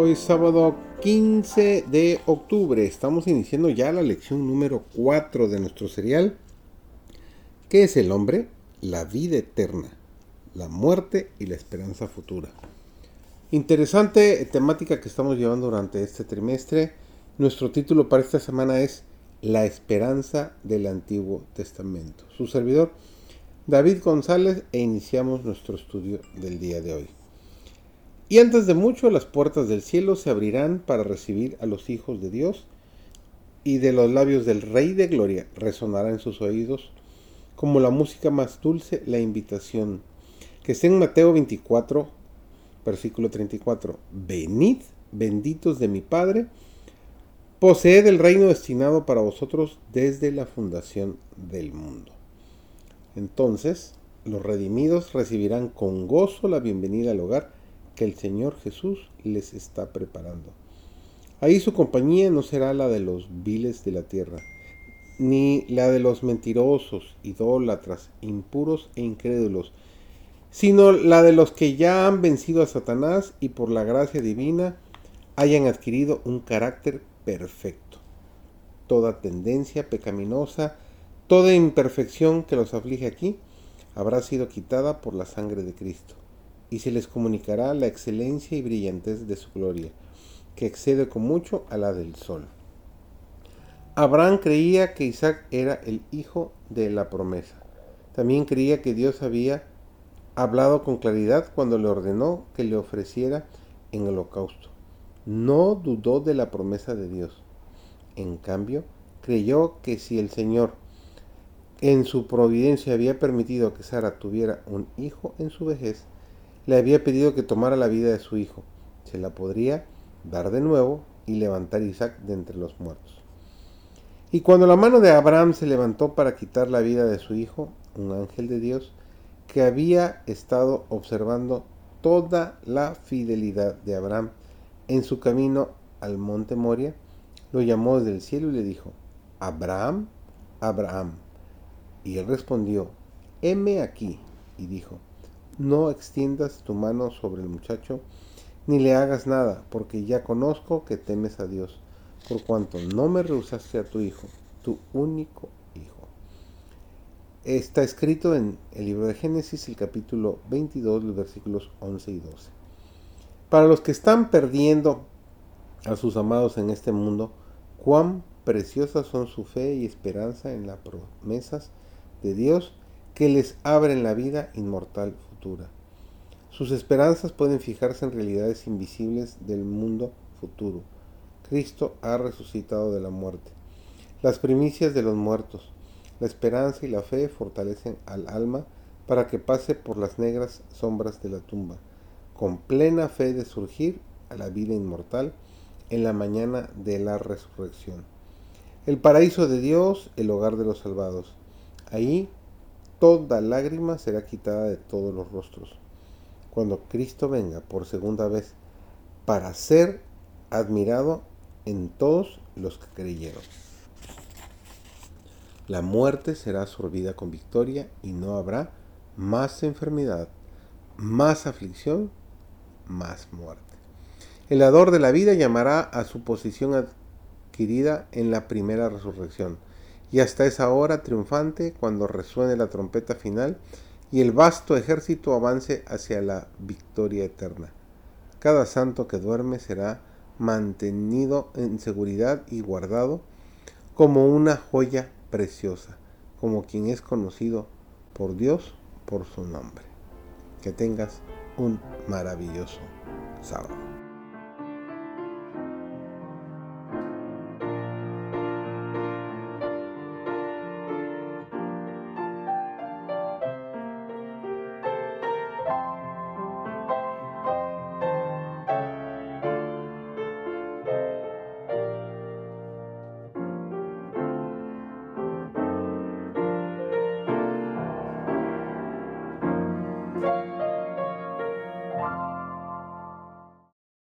Hoy sábado 15 de octubre. Estamos iniciando ya la lección número 4 de nuestro serial. ¿Qué es el hombre? La vida eterna, la muerte y la esperanza futura. Interesante temática que estamos llevando durante este trimestre. Nuestro título para esta semana es La esperanza del Antiguo Testamento. Su servidor, David González, e iniciamos nuestro estudio del día de hoy. Y antes de mucho las puertas del cielo se abrirán para recibir a los hijos de Dios, y de los labios del Rey de Gloria resonará en sus oídos como la música más dulce la invitación, que está en Mateo 24, versículo 34. Venid, benditos de mi Padre, poseed el reino destinado para vosotros desde la fundación del mundo. Entonces, los redimidos recibirán con gozo la bienvenida al hogar, que el Señor Jesús les está preparando. Ahí su compañía no será la de los viles de la tierra, ni la de los mentirosos, idólatras, impuros e incrédulos, sino la de los que ya han vencido a Satanás y por la gracia divina hayan adquirido un carácter perfecto. Toda tendencia pecaminosa, toda imperfección que los aflige aquí, habrá sido quitada por la sangre de Cristo y se les comunicará la excelencia y brillantez de su gloria, que excede con mucho a la del sol. Abraham creía que Isaac era el hijo de la promesa. También creía que Dios había hablado con claridad cuando le ordenó que le ofreciera en holocausto. No dudó de la promesa de Dios. En cambio, creyó que si el Señor en su providencia había permitido que Sara tuviera un hijo en su vejez, le había pedido que tomara la vida de su hijo. Se la podría dar de nuevo y levantar Isaac de entre los muertos. Y cuando la mano de Abraham se levantó para quitar la vida de su hijo, un ángel de Dios, que había estado observando toda la fidelidad de Abraham en su camino al monte Moria, lo llamó desde el cielo y le dijo, Abraham, Abraham. Y él respondió, heme aquí. Y dijo, no extiendas tu mano sobre el muchacho, ni le hagas nada, porque ya conozco que temes a Dios, por cuanto no me rehusaste a tu hijo, tu único hijo. Está escrito en el libro de Génesis, el capítulo 22, los versículos 11 y 12. Para los que están perdiendo a sus amados en este mundo, cuán preciosas son su fe y esperanza en las promesas de Dios que les abren la vida inmortal sus esperanzas pueden fijarse en realidades invisibles del mundo futuro. Cristo ha resucitado de la muerte. Las primicias de los muertos, la esperanza y la fe fortalecen al alma para que pase por las negras sombras de la tumba, con plena fe de surgir a la vida inmortal en la mañana de la resurrección. El paraíso de Dios, el hogar de los salvados. Ahí toda lágrima será quitada de todos los rostros. Cuando Cristo venga por segunda vez para ser admirado en todos los que creyeron. La muerte será absorbida con victoria y no habrá más enfermedad, más aflicción, más muerte. El dador de la vida llamará a su posición adquirida en la primera resurrección y hasta esa hora triunfante cuando resuene la trompeta final y el vasto ejército avance hacia la victoria eterna. Cada santo que duerme será mantenido en seguridad y guardado como una joya preciosa, como quien es conocido por Dios por su nombre. Que tengas un maravilloso sábado.